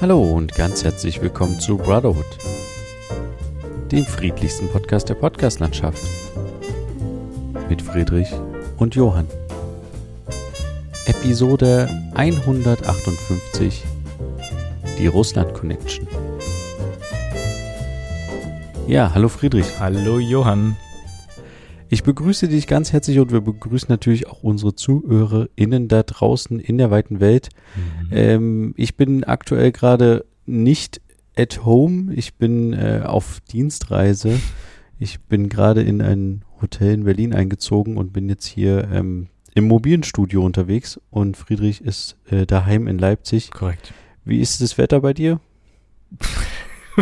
Hallo und ganz herzlich willkommen zu Brotherhood, dem friedlichsten Podcast der Podcastlandschaft. Mit Friedrich und Johann. Episode 158 Die Russland Connection. Ja, hallo Friedrich. Hallo Johann. Ich begrüße dich ganz herzlich und wir begrüßen natürlich auch unsere ZuhörerInnen da draußen in der weiten Welt. Mhm. Ähm, ich bin aktuell gerade nicht at home. Ich bin äh, auf Dienstreise. Ich bin gerade in ein Hotel in Berlin eingezogen und bin jetzt hier ähm, im mobilen Studio unterwegs und Friedrich ist äh, daheim in Leipzig. Korrekt. Wie ist das Wetter bei dir?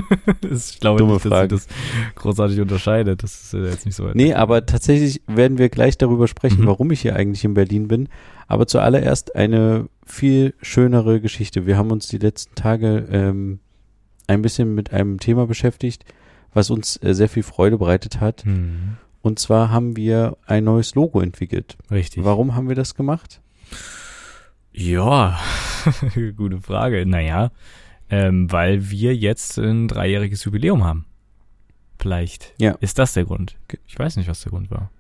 ich glaube Dumme nicht, dass Frage. das großartig unterscheidet. Das ist jetzt nicht so weit. Nee, aber tatsächlich werden wir gleich darüber sprechen, mhm. warum ich hier eigentlich in Berlin bin. Aber zuallererst eine viel schönere Geschichte. Wir haben uns die letzten Tage ähm, ein bisschen mit einem Thema beschäftigt, was uns äh, sehr viel Freude bereitet hat. Mhm. Und zwar haben wir ein neues Logo entwickelt. Richtig. Warum haben wir das gemacht? Ja, gute Frage. Naja, ähm, weil wir jetzt ein dreijähriges Jubiläum haben. Vielleicht ja. ist das der Grund. Ich weiß nicht, was der Grund war.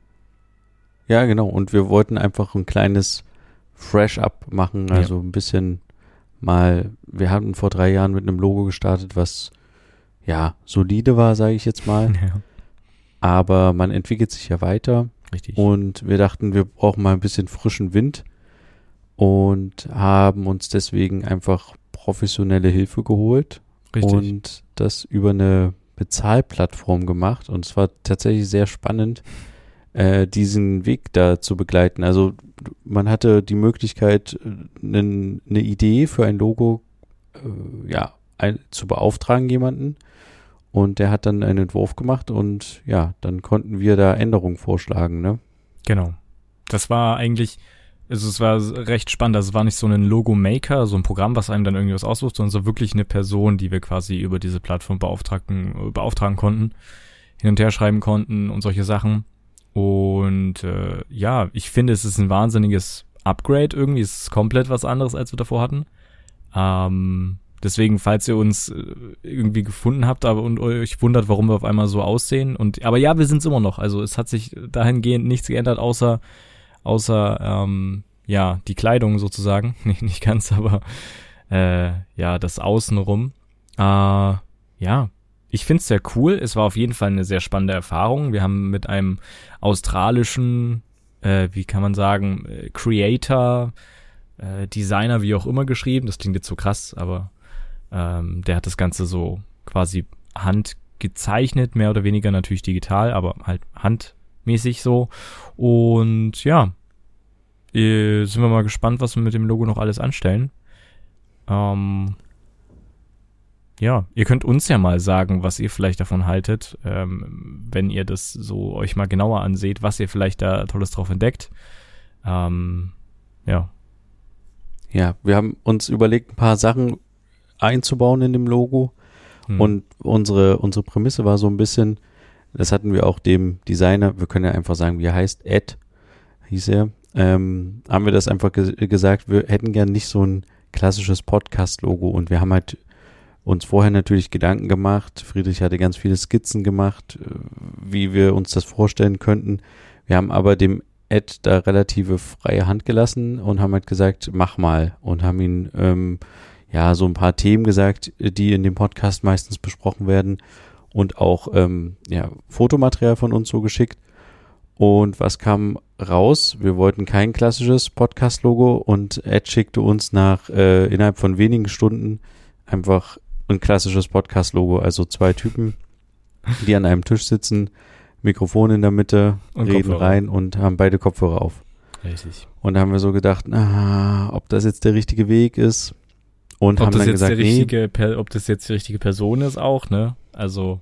Ja, genau. Und wir wollten einfach ein kleines Fresh-Up machen, also ja. ein bisschen mal, wir hatten vor drei Jahren mit einem Logo gestartet, was ja solide war, sage ich jetzt mal. Ja. Aber man entwickelt sich ja weiter. Richtig. Und wir dachten, wir brauchen mal ein bisschen frischen Wind und haben uns deswegen einfach professionelle Hilfe geholt Richtig. und das über eine Bezahlplattform gemacht und es war tatsächlich sehr spannend, äh, diesen Weg da zu begleiten. Also man hatte die Möglichkeit, eine, äh, eine Idee für ein Logo äh, ja, ein, zu beauftragen jemanden und der hat dann einen Entwurf gemacht und ja, dann konnten wir da Änderungen vorschlagen, ne? Genau. Das war eigentlich also es war recht spannend. Also es war nicht so ein Logo-Maker, so ein Programm, was einem dann irgendwie was aussucht, sondern so wirklich eine Person, die wir quasi über diese Plattform beauftragen, beauftragen konnten, hin und her schreiben konnten und solche Sachen. Und äh, ja, ich finde, es ist ein wahnsinniges Upgrade irgendwie. Es ist komplett was anderes, als wir davor hatten. Ähm, deswegen, falls ihr uns äh, irgendwie gefunden habt aber und euch wundert, warum wir auf einmal so aussehen. Und aber ja, wir sind es immer noch. Also es hat sich dahingehend nichts geändert, außer außer ähm, ja die Kleidung sozusagen, nicht, nicht ganz, aber äh, ja das Außenrum. Äh, ja, ich find's sehr cool. Es war auf jeden Fall eine sehr spannende Erfahrung. Wir haben mit einem australischen, äh, wie kann man sagen, äh, Creator, äh, Designer, wie auch immer geschrieben. Das klingt jetzt so krass, aber ähm, der hat das Ganze so quasi handgezeichnet, mehr oder weniger natürlich digital, aber halt handmäßig so. Und ja, äh, sind wir mal gespannt, was wir mit dem Logo noch alles anstellen. Ähm, ja, ihr könnt uns ja mal sagen, was ihr vielleicht davon haltet, ähm, wenn ihr das so euch mal genauer anseht, was ihr vielleicht da Tolles drauf entdeckt. Ähm, ja. Ja, wir haben uns überlegt, ein paar Sachen einzubauen in dem Logo. Hm. Und unsere, unsere Prämisse war so ein bisschen, das hatten wir auch dem Designer, wir können ja einfach sagen, wie er heißt, Ed hieß er, ähm, haben wir das einfach ge gesagt, wir hätten gern nicht so ein klassisches Podcast-Logo. Und wir haben halt uns vorher natürlich Gedanken gemacht. Friedrich hatte ganz viele Skizzen gemacht, äh, wie wir uns das vorstellen könnten. Wir haben aber dem Ed da relative freie Hand gelassen und haben halt gesagt, mach mal. Und haben ihn ähm, ja so ein paar Themen gesagt, die in dem Podcast meistens besprochen werden und auch ähm, ja, Fotomaterial von uns so geschickt. Und was kam raus? Wir wollten kein klassisches Podcast-Logo und Ed schickte uns nach äh, innerhalb von wenigen Stunden einfach ein klassisches Podcast-Logo. Also zwei Typen, die an einem Tisch sitzen, Mikrofon in der Mitte, und reden Kopfhörer. rein und haben beide Kopfhörer auf. Richtig. Und da haben wir so gedacht, ah, ob das jetzt der richtige Weg ist. Und ob haben dann gesagt, nee. ob das jetzt die richtige Person ist auch, ne? Also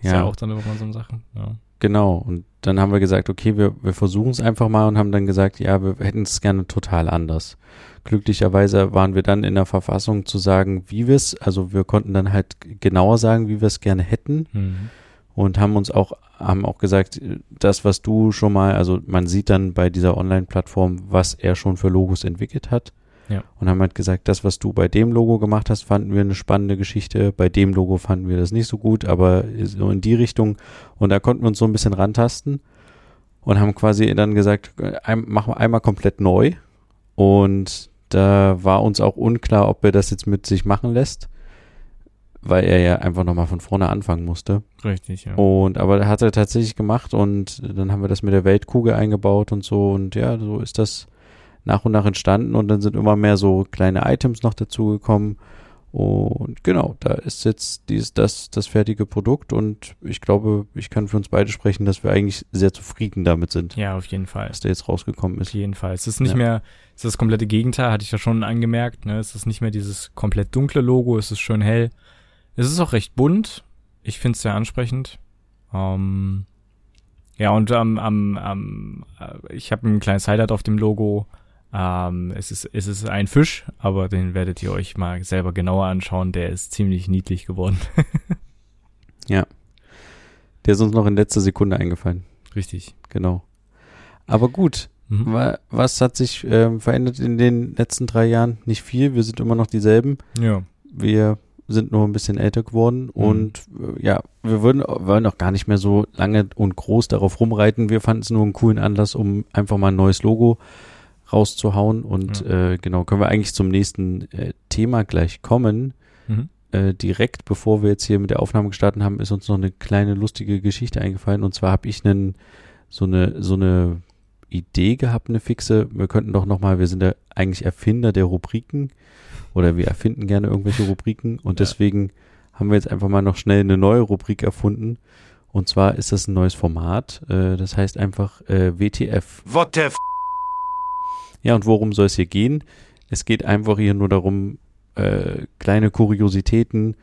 ist ja, ja auch dann immer so eine Sache. Ja. Genau. Und dann haben wir gesagt, okay, wir, wir versuchen es einfach mal und haben dann gesagt, ja, wir hätten es gerne total anders. Glücklicherweise waren wir dann in der Verfassung zu sagen, wie wir es, also wir konnten dann halt genauer sagen, wie wir es gerne hätten. Mhm. Und haben uns auch, haben auch gesagt, das, was du schon mal, also man sieht dann bei dieser Online-Plattform, was er schon für Logos entwickelt hat. Ja. und haben halt gesagt, das, was du bei dem Logo gemacht hast, fanden wir eine spannende Geschichte, bei dem Logo fanden wir das nicht so gut, aber so in die Richtung und da konnten wir uns so ein bisschen rantasten und haben quasi dann gesagt, ein, machen wir einmal komplett neu und da war uns auch unklar, ob er das jetzt mit sich machen lässt, weil er ja einfach nochmal von vorne anfangen musste. Richtig, ja. Und aber er hat er tatsächlich gemacht und dann haben wir das mit der Weltkugel eingebaut und so und ja, so ist das nach und nach entstanden und dann sind immer mehr so kleine Items noch dazugekommen. Und genau, da ist jetzt dies, das, das fertige Produkt und ich glaube, ich kann für uns beide sprechen, dass wir eigentlich sehr zufrieden damit sind, Ja, auf jeden Fall. dass der jetzt rausgekommen Auf ist. jeden Fall. Es ist nicht Ja. mehr, es ist das komplette Gegenteil, hatte ich ja schon angemerkt. Ne? Es ist nicht mehr dieses komplett dunkle Logo, es ist schön hell. Es ist auch recht bunt. Ich finde es sehr ansprechend. Ähm, ja, und am, am, am, äh, ich habe ein kleines Highlight auf dem Logo. Ähm, es, ist, es ist ein Fisch, aber den werdet ihr euch mal selber genauer anschauen. Der ist ziemlich niedlich geworden. Der ist uns noch in letzter Sekunde eingefallen. Richtig. Genau. Aber gut, Mhm. wa- was hat sich ähm, verändert in den letzten drei Jahren? Nicht viel, wir sind immer noch dieselben. Ja. Wir sind nur ein bisschen älter geworden und äh, ja, wir würden, wollen auch gar nicht mehr so lange und groß darauf rumreiten. Wir fanden es nur einen coolen Anlass, um einfach mal ein neues Logo rauszuhauen und äh, genau, können wir eigentlich zum nächsten äh, Thema gleich kommen. Mhm. Äh, direkt bevor wir jetzt hier mit der Aufnahme gestartet haben, ist uns noch eine kleine lustige Geschichte eingefallen und zwar habe ich einen so eine so eine Idee gehabt, eine fixe. Wir könnten doch noch mal, wir sind ja eigentlich Erfinder der Rubriken oder wir erfinden gerne irgendwelche Rubriken und Ja. deswegen haben wir jetzt einfach mal noch schnell eine neue Rubrik erfunden. Und zwar ist das ein neues Format. Äh, das heißt einfach äh, WTF. What the f Ja, und worum soll es hier gehen? Es geht einfach hier nur darum, äh, kleine Kuriositäten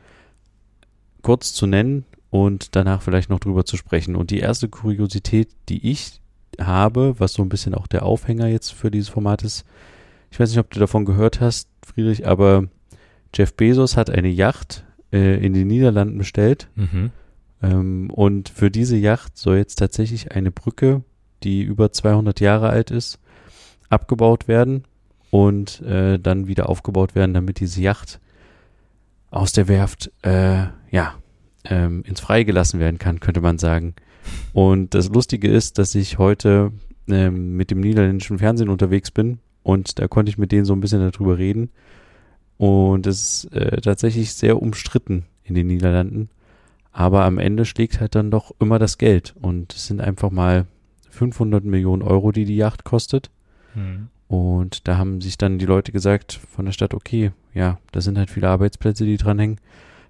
kurz zu nennen und danach vielleicht noch drüber zu sprechen. Und die erste Kuriosität, die ich habe, was so ein bisschen auch der Aufhänger jetzt für dieses Format ist, ich weiß nicht, ob du davon gehört hast, Friedrich, aber Jeff Bezos hat eine Yacht äh, in den Niederlanden bestellt Mhm. ähm, und für diese Yacht soll jetzt tatsächlich eine Brücke, die über 200 Jahre alt ist, abgebaut werden und äh, dann wieder aufgebaut werden, damit diese Yacht aus der Werft, äh, ja, ähm, ins Freie gelassen werden kann, könnte man sagen. Und das Lustige ist, dass ich heute ähm, mit dem niederländischen Fernsehen unterwegs bin und da konnte ich mit denen so ein bisschen darüber reden. Und es ist äh, tatsächlich sehr umstritten in den Niederlanden. Aber am Ende schlägt halt dann doch immer das Geld. Und es sind einfach mal 500 Millionen Euro, die die Yacht kostet. Mhm. Und da haben sich dann die Leute gesagt von der Stadt, okay, ja, da sind halt viele Arbeitsplätze, die dranhängen.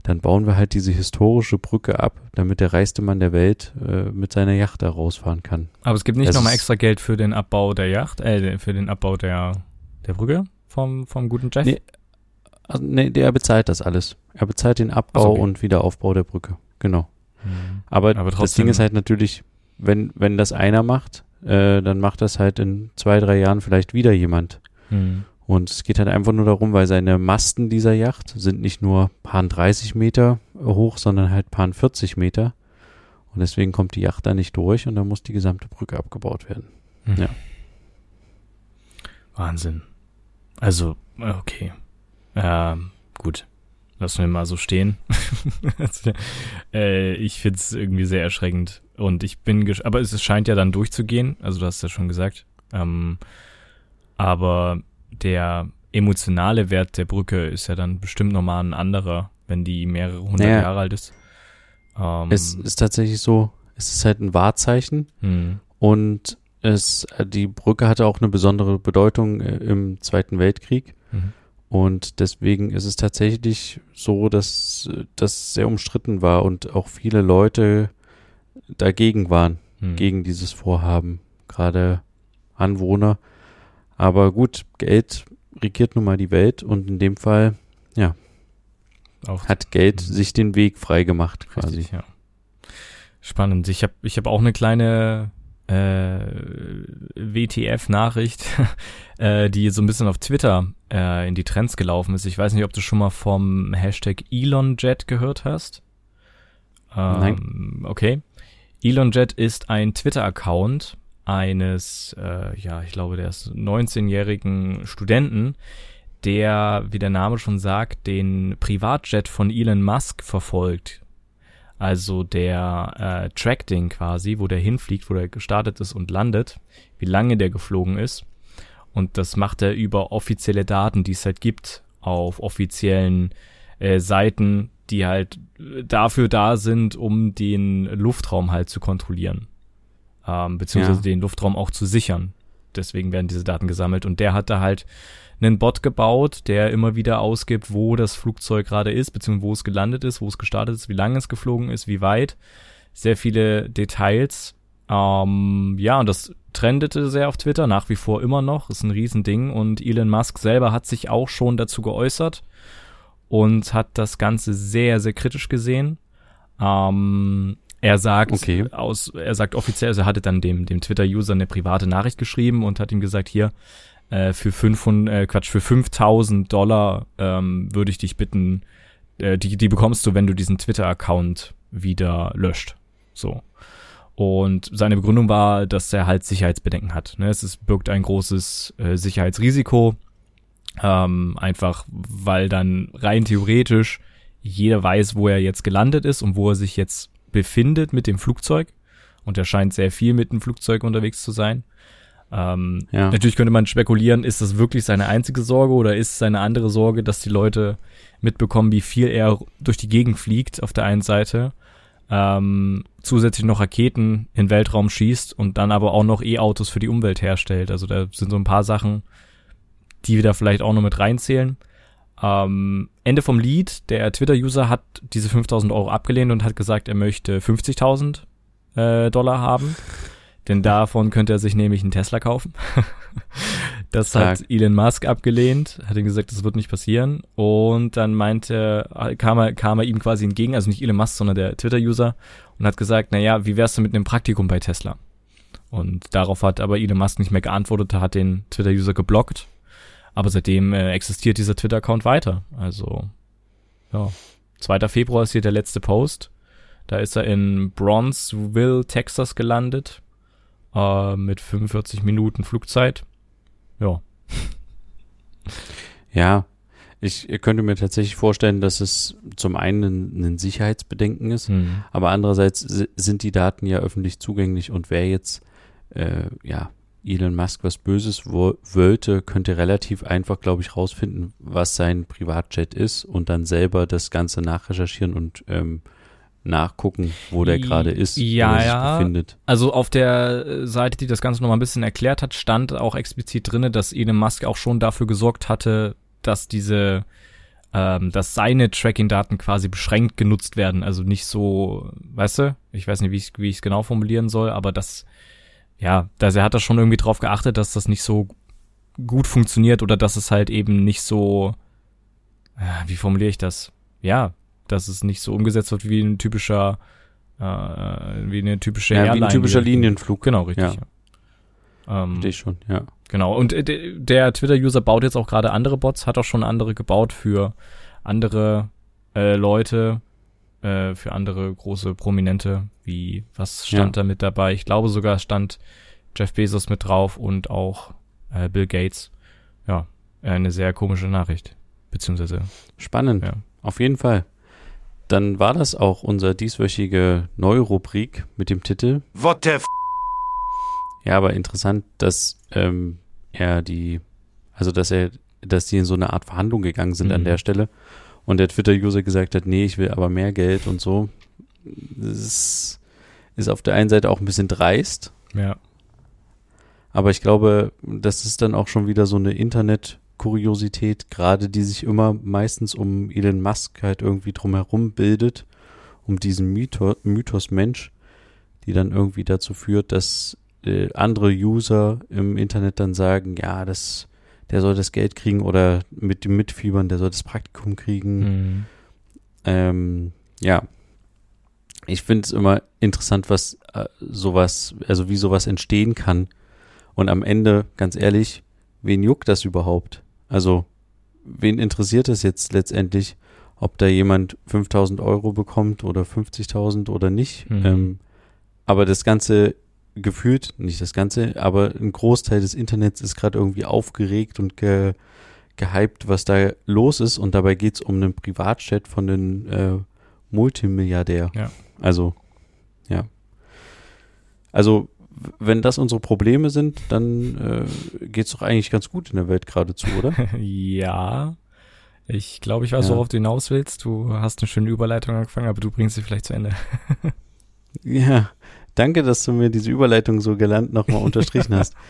Dann bauen wir halt diese historische Brücke ab, damit der reichste Mann der Welt äh, mit seiner Yacht da rausfahren kann. Aber es gibt nicht nochmal extra Geld für den Abbau der Yacht, äh, für den Abbau der, der Brücke vom, vom guten Jeff? Nee. Also, nee, der bezahlt das alles. Er bezahlt den Abbau okay. und Wiederaufbau der Brücke. Genau. Mhm. Aber, Aber das Ding ist halt natürlich, wenn, wenn das einer macht, äh, dann macht das halt in zwei, drei Jahren vielleicht wieder jemand. Mhm. Und es geht halt einfach nur darum, weil seine Masten dieser Yacht sind nicht nur paar 30 Meter hoch, sondern halt paar 40 Meter. Und deswegen kommt die Yacht da nicht durch und dann muss die gesamte Brücke abgebaut werden. Mhm. Ja. Wahnsinn. Also, äh, okay. Ähm, gut. Lassen wir mal so stehen. Äh, ich find's irgendwie sehr erschreckend. Und ich bin, gesch aber es scheint ja dann durchzugehen. Also du hast ja schon gesagt. Ähm, aber der emotionale Wert der Brücke ist ja dann bestimmt nochmal ein anderer, wenn die mehrere hundert Naja. Jahre alt ist. Ähm, Es ist tatsächlich so, es ist halt ein Wahrzeichen hm, und es, die Brücke hatte auch eine besondere Bedeutung äh, im Zweiten Weltkrieg. mhm. Und deswegen ist es tatsächlich so, dass äh, das sehr umstritten war und auch viele Leute dagegen waren, Hm. gegen dieses Vorhaben, gerade Anwohner. Aber gut, Geld regiert nun mal die Welt und in dem Fall Auch hat Geld Mhm. sich den Weg frei gemacht quasi. Richtig, ja. Spannend. Ich habe ich hab auch eine kleine äh, WTF-Nachricht, äh, die so ein bisschen auf Twitter äh, in die Trends gelaufen ist. Ich weiß nicht, ob du schon mal vom Hashtag ElonJet gehört hast. Ähm, Nein. Okay. ElonJet ist ein Twitter-Account eines, äh, ja, ich glaube, der ist 19-jährigen Studenten, der, wie der Name schon sagt, den Privatjet von Elon Musk verfolgt. Also der äh, Track-Ding quasi, wo der hinfliegt, wo der gestartet ist und landet, wie lange der geflogen ist. Und das macht er über offizielle Daten, die es halt gibt, auf offiziellen äh, Seiten, die halt dafür da sind, um den Luftraum halt zu kontrollieren. Ähm, beziehungsweise ja. den Luftraum auch zu sichern. Deswegen werden diese Daten gesammelt. Und der hat da halt einen Bot gebaut, der immer wieder ausgibt, wo das Flugzeug gerade ist, beziehungsweise wo es gelandet ist, wo es gestartet ist, wie lange es geflogen ist, wie weit. Sehr viele Details. Ähm, ja, und das trendete sehr auf Twitter, nach wie vor immer noch, ist ein Riesending. Und Elon Musk selber hat sich auch schon dazu geäußert und hat das Ganze sehr, sehr kritisch gesehen. Ähm, er sagt okay. aus, er sagt offiziell, also er hatte dann dem, dem Twitter-User eine private Nachricht geschrieben und hat ihm gesagt, hier, äh, für 500, äh, Quatsch, für 5000 Dollar ähm, würde ich dich bitten, äh, die, die bekommst du, wenn du diesen Twitter-Account wieder löscht. So. Und seine Begründung war, dass er halt Sicherheitsbedenken hat. Ne? Es ist, birgt ein großes äh, Sicherheitsrisiko, ähm, einfach weil dann rein theoretisch jeder weiß, wo er jetzt gelandet ist und wo er sich jetzt befindet mit dem Flugzeug. Und er scheint sehr viel mit dem Flugzeug unterwegs zu sein. Ähm, ja. Natürlich könnte man spekulieren, ist das wirklich seine einzige Sorge oder ist seine andere Sorge, dass die Leute mitbekommen, wie viel er durch die Gegend fliegt auf der einen Seite, ähm, zusätzlich noch Raketen in Weltraum schießt und dann aber auch noch E-Autos für die Umwelt herstellt. Also da sind so ein paar Sachen, die wir da vielleicht auch noch mit reinzählen. Ähm, Ende vom Lied, der Twitter-User hat diese 5000 Euro abgelehnt und hat gesagt, er möchte 50.000 äh, Dollar haben. Denn davon könnte er sich nämlich einen Tesla kaufen. das Stark. hat Elon Musk abgelehnt, hat ihm gesagt, das wird nicht passieren. Und dann meinte, kam er, kam er ihm quasi entgegen, also nicht Elon Musk, sondern der Twitter-User, und hat gesagt, naja, wie wär's denn mit einem Praktikum bei Tesla? Und darauf hat aber Elon Musk nicht mehr geantwortet, hat den Twitter-User geblockt. Aber seitdem äh, existiert dieser Twitter-Account weiter. Also, ja. 2. Februar ist hier der letzte Post. Da ist er in Bronzeville, Texas gelandet äh, mit 45 Minuten Flugzeit. Ja. Ja, ich könnte mir tatsächlich vorstellen, dass es zum einen ein, Sicherheitsbedenken ist, mhm. aber andererseits sind die Daten ja öffentlich zugänglich und wer jetzt äh, ja Elon Musk was Böses wo wollte, könnte relativ einfach, glaube ich, rausfinden, was sein Privatjet ist und dann selber das Ganze nachrecherchieren und ähm, nachgucken, wo der gerade ist, ja, wo er sich ja. befindet. Also auf der Seite, die das Ganze nochmal ein bisschen erklärt hat, stand auch explizit drinne, dass Elon Musk auch schon dafür gesorgt hatte, dass diese, ähm, dass seine Tracking-Daten quasi beschränkt genutzt werden. Also nicht so, weißt du, ich weiß nicht, wie ich wie ich es genau formulieren soll, aber das, ja, dass er hat da schon irgendwie drauf geachtet, dass das nicht so gut funktioniert oder dass es halt eben nicht so, äh, wie formuliere ich das? Ja, dass es nicht so umgesetzt wird wie ein typischer, äh, wie eine typische ja, Airline. Wie ein typischer Linienflug. Genau, richtig. Ja. Ähm, ich schon, ja. Genau. Und äh, der Twitter-User baut jetzt auch gerade andere Bots, hat auch schon andere gebaut für andere äh, Leute, äh, für andere große Prominente, wie, was stand ja. da mit dabei? Ich glaube sogar stand Jeff Bezos mit drauf und auch äh, Bill Gates. Ja, eine sehr komische Nachricht. Beziehungsweise. Spannend. Ja. Auf jeden Fall. Dann war das auch unser dieswöchige Neurubrik mit dem Titel What the f Ja, aber interessant, dass ähm, er die, also dass er, dass die in so eine Art Verhandlung gegangen sind mhm. an der Stelle und der Twitter-User gesagt hat, nee, ich will aber mehr Geld und so. Das ist, ist auf der einen Seite auch ein bisschen dreist. Ja. Aber ich glaube, das ist dann auch schon wieder so eine Internet- Kuriosität, gerade die sich immer meistens um Elon Musk halt irgendwie drumherum bildet, um diesen Mythos, Mythos Mensch, die dann irgendwie dazu führt, dass äh, andere User im Internet dann sagen, ja, das, der soll das Geld kriegen oder mit dem Mitfiebern, der soll das Praktikum kriegen. Mhm. Ähm, ja. Ich finde es immer interessant, was äh, sowas, also wie sowas entstehen kann. Und am Ende, ganz ehrlich, wen juckt das überhaupt? Also, wen interessiert es jetzt letztendlich, ob da jemand 5000 Euro bekommt oder 50.000 oder nicht? Mhm. Ähm, aber das Ganze gefühlt, nicht das Ganze, aber ein Großteil des Internets ist gerade irgendwie aufgeregt und ge, gehypt, was da los ist und dabei geht es um einen Privatjet von einem äh, Multimilliardär. Ja. Also, ja. Also, wenn das unsere Probleme sind, dann äh, geht es doch eigentlich ganz gut in der Welt geradezu, oder? ja. Ich glaube, ich weiß, Ja. worauf du hinaus willst. Du hast eine schöne Überleitung angefangen, aber du bringst sie vielleicht zu Ende. ja, danke, dass du mir diese Überleitung so galant nochmal unterstrichen hast.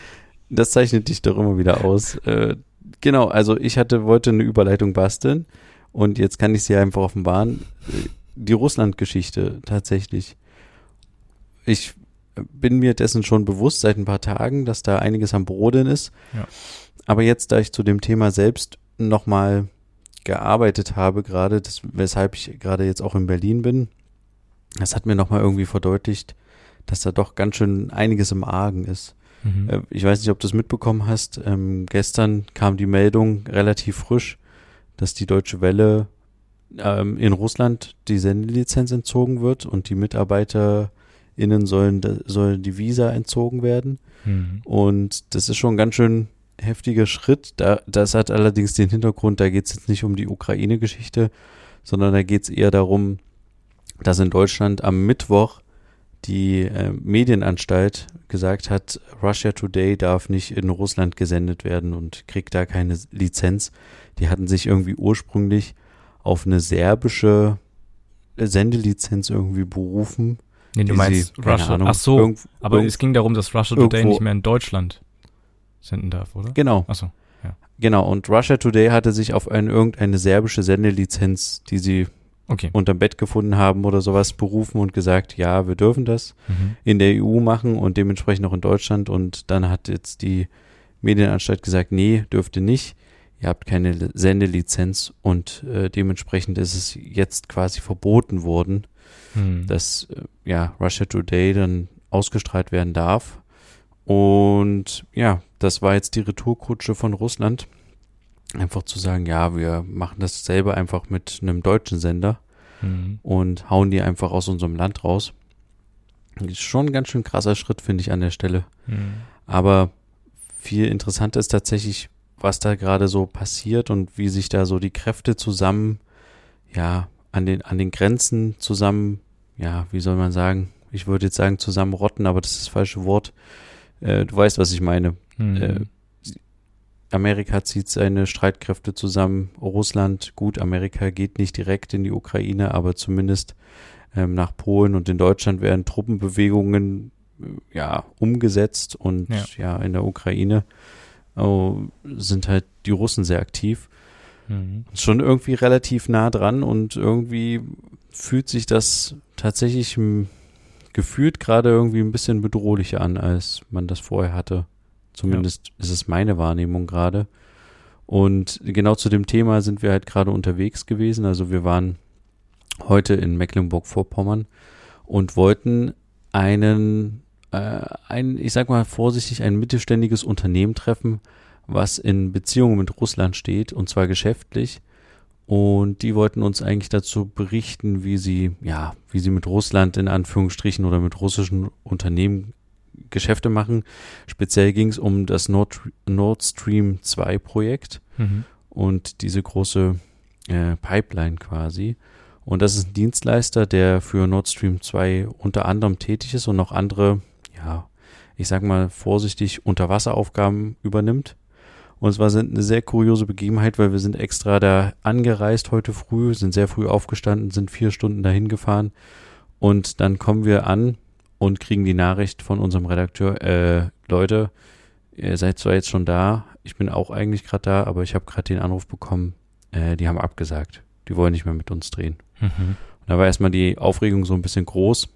Das zeichnet dich doch immer wieder aus. Äh, genau, also ich hatte, wollte eine Überleitung basteln und jetzt kann ich sie einfach offenbaren. Äh, Die Russland-Geschichte tatsächlich. Ich bin mir dessen schon bewusst seit ein paar Tagen, dass da einiges am Brodeln ist. Ja. Aber jetzt, da ich zu dem Thema selbst nochmal gearbeitet habe, gerade, das, weshalb ich gerade jetzt auch in Berlin bin, das hat mir nochmal irgendwie verdeutlicht, dass da doch ganz schön einiges im Argen ist. Mhm. Äh, Ich weiß nicht, ob du es mitbekommen hast. Ähm, gestern kam die Meldung relativ frisch, dass die Deutsche Welle ähm, in Russland die Sendelizenz entzogen wird und die MitarbeiterInnen sollen, sollen die Visa entzogen werden. Mhm. Und das ist schon ein ganz schön heftiger Schritt. Da, das hat allerdings den Hintergrund, da geht es jetzt nicht um die Ukraine-Geschichte, sondern da geht es eher darum, dass in Deutschland am Mittwoch die äh, Medienanstalt gesagt hat, Russia Today darf nicht in Russland gesendet werden und kriegt da keine Lizenz. Die hatten sich irgendwie ursprünglich auf eine serbische Sendelizenz irgendwie berufen. Nee, du die meinst sie, keine Russia. Ahnung, Ach so, irgend- aber irgend- es ging darum, dass Russia Today irgendwo- nicht mehr in Deutschland senden darf, oder? Genau. Ach so. Genau, und Russia Today hatte sich auf eine, irgendeine serbische Sendelizenz, die sie Okay. unterm Bett gefunden haben oder sowas, berufen und gesagt, ja, wir dürfen das Mhm. in der EU machen und dementsprechend auch in Deutschland. Und dann hat jetzt die Medienanstalt gesagt, nee, dürft ihr nicht. Ihr habt keine Sendelizenz und äh, dementsprechend ist es jetzt quasi verboten worden, Mhm. dass äh, ja Russia Today dann ausgestrahlt werden darf. Und ja, das war jetzt die Retourkutsche von Russland. Einfach zu sagen, ja, wir machen das selber einfach mit einem deutschen Sender Mhm. und hauen die einfach aus unserem Land raus. Ist schon ein ganz schön krasser Schritt, finde ich, an der Stelle. Mhm. Aber viel interessanter ist tatsächlich, was da gerade so passiert und wie sich da so die Kräfte zusammen, ja, an den, an den Grenzen zusammen, ja, wie soll man sagen? Ich würde jetzt sagen zusammenrotten, aber das ist das falsche Wort. Äh, du weißt, was ich meine. Mhm. Äh, Amerika zieht seine Streitkräfte zusammen. Russland, gut, Amerika geht nicht direkt in die Ukraine, aber zumindest ähm, nach Polen und in Deutschland werden Truppenbewegungen äh, ja umgesetzt und Ja. ja, in der Ukraine oh, sind halt die Russen sehr aktiv. Mhm. Schon irgendwie relativ nah dran und irgendwie fühlt sich das tatsächlich m, gefühlt gerade irgendwie ein bisschen bedrohlicher an, als man das vorher hatte. Zumindest ist es meine Wahrnehmung gerade. Und genau zu dem Thema sind wir halt gerade unterwegs gewesen. Also wir waren heute in Mecklenburg-Vorpommern und wollten einen, äh, ein, ich sag mal vorsichtig, ein mittelständiges Unternehmen treffen, was in Beziehungen mit Russland steht, und zwar geschäftlich. Und die wollten uns eigentlich dazu berichten, wie sie, ja, wie sie mit Russland in Anführungsstrichen oder mit russischen Unternehmen Geschäfte machen. Speziell ging es um das Nord, Nord Stream 2 Projekt Mhm. und diese große äh, Pipeline quasi. Und das ist ein Dienstleister, der für Nord Stream 2 unter anderem tätig ist und noch andere, ja, ich sag mal vorsichtig, Unterwasseraufgaben übernimmt. Und es war sind eine sehr kuriose Begebenheit, weil wir sind extra da angereist heute früh, sind sehr früh aufgestanden, sind vier Stunden dahin gefahren und dann kommen wir an und kriegen die Nachricht von unserem Redakteur, äh, Leute, ihr seid zwar jetzt schon da, ich bin auch eigentlich gerade da, aber ich habe gerade den Anruf bekommen, äh, die haben abgesagt. Die wollen nicht mehr mit uns drehen. Mhm. Und da war erstmal die Aufregung so ein bisschen groß.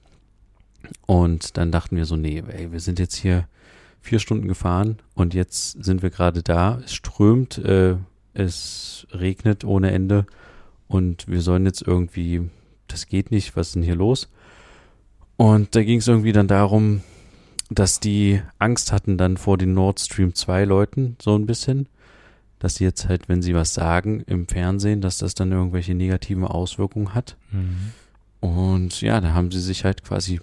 Und dann dachten wir so, nee, ey, wir sind jetzt hier vier Stunden gefahren und jetzt sind wir gerade da. Es strömt, äh, es regnet ohne Ende und wir sollen jetzt irgendwie, das geht nicht, was ist denn hier los? Und da ging es irgendwie dann darum, dass die Angst hatten dann vor den Nord Stream 2 Leuten so ein bisschen, dass sie jetzt halt, wenn sie was sagen im Fernsehen, dass das dann irgendwelche negativen Auswirkungen hat. Mhm. Und ja, da haben sie sich halt quasi